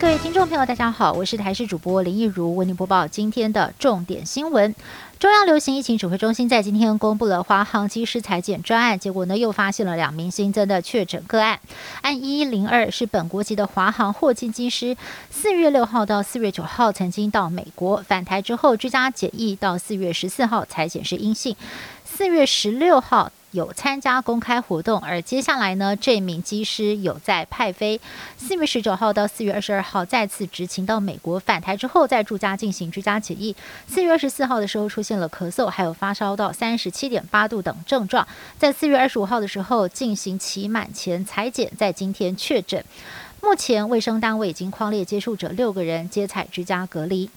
各位听众朋友，大家好，我是台视主播林奕如，为您播报今天的重点新闻。中央流行疫情指挥中心在今天公布了华航机师裁减专案，结果呢又发现了两名新增的确诊个案。案一零二是本国籍的华航货机机师，四月六号到四月九号曾经到美国返台之后居家检疫，到四月十四号才显示阴性，四月十六号。有参加公开活动，而接下来呢，这名机师有在派飞。四月十九号到四月二十二号再次执勤到美国返台之后，在住家进行居家检疫。四月二十四号的时候出现了咳嗽，还有发烧到三十七点八度等症状。在四月二十五号的时候进行期满前裁剪，在今天确诊。目前卫生单位已经框列接触者六个人，接采居家隔离。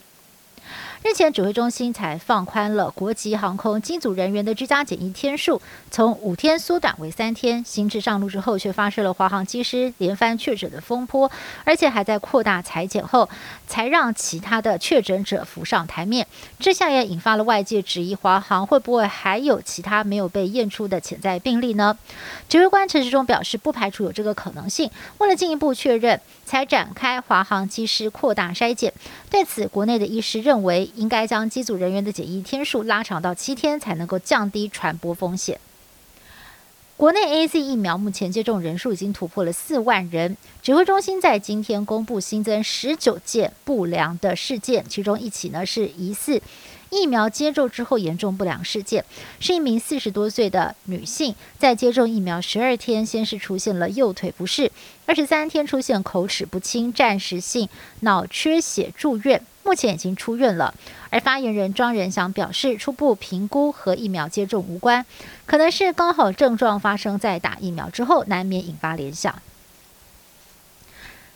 日前，指挥中心才放宽了国籍航空机组人员的居家检疫天数，从五天缩短为三天。新制上路之后，却发生了华航机师连番确诊的风波，而且还在扩大裁剪后，才让其他的确诊者浮上台面。这下也引发了外界质疑，华航会不会还有其他没有被验出的潜在病例呢？指挥官陈时中表示，不排除有这个可能性。为了进一步确认，才展开华航机师扩大筛检。对此，国内的医师认认为。应该将机组人员的检疫天数拉长到七天，才能够降低传播风险。国内 A Z 疫苗目前接种人数已经突破了四万人。指挥中心在今天公布新增十九件不良的事件，其中一起呢是疑似。疫苗接种之后严重不良事件，是一名四十多岁的女性，在接种疫苗十二天，先是出现了右腿不适，二十三天出现口齿不清、暂时性脑缺血，住院，目前已经出院了。而发言人庄仁祥表示，初步评估和疫苗接种无关，可能是刚好症状发生在打疫苗之后，难免引发联想。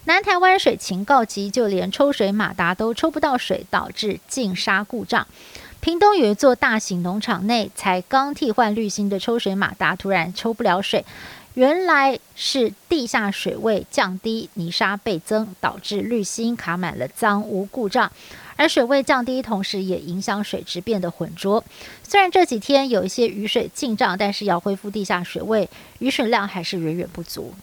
南台湾水情告急，就连抽水马达都抽不到水，导致净沙故障。屏东有一座大型农场内，才刚替换滤芯的抽水马达突然抽不了水，原来是地下水位降低，泥沙倍增，导致滤芯卡满了脏污故障。而水位降低，同时也影响水质变得浑浊。虽然这几天有一些雨水进账，但是要恢复地下水位，雨水量还是远远不足。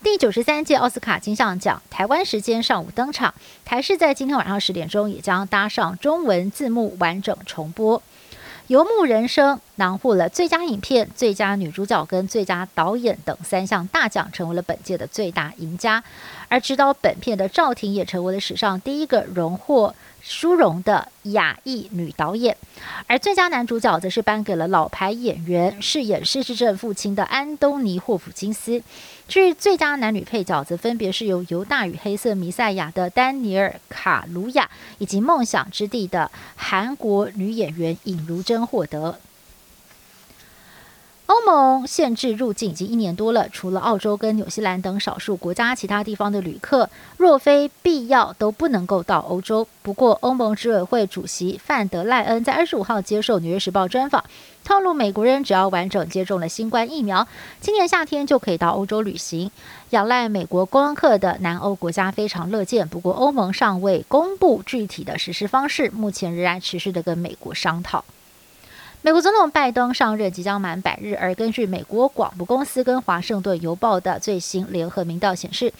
第九十三届奥斯卡金像奖，台湾时间上午登场，台视在今天晚上十点钟也将搭上中文字幕完整重播。《游牧人生》囊获了最佳影片、最佳女主角跟最佳导演等三项大奖，成为了本届的最大赢家。而指导本片的赵婷也成为了史上第一个荣获。殊荣的亚裔女导演，而最佳男主角则是颁给了老牌演员饰演失智症父亲的安东尼霍普金斯。至于最佳男女配角，则分别是由犹大与黑色弥赛亚的丹尼尔卡卢亚，以及梦想之地的韩国女演员尹如珍获得。欧盟限制入境已经一年多了，除了澳洲跟纽西兰等少数国家，其他地方的旅客若非必要都不能够到欧洲。不过，欧盟执委会主席范德赖恩在二十五号接受《纽约时报》专访，透露美国人只要完整接种了新冠疫苗，今年夏天就可以到欧洲旅行。仰赖美国观光客的南欧国家非常乐见，不过欧盟尚未公布具体的实施方式，目前仍然持续的跟美国商讨。美国总统拜登上任即将满百日，而根据美国广播公司跟《华盛顿邮报》的最新联合民调显示，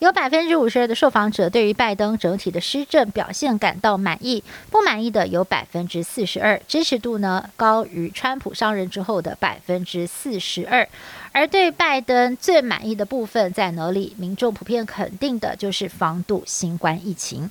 有百分之五十二的受访者对于拜登整体的施政表现感到满意，不满意的有百分之四十二，支持度呢高于川普上任之后的百分之四十二。而对拜登最满意的部分在哪里？民众普遍肯定的就是防堵新冠疫情。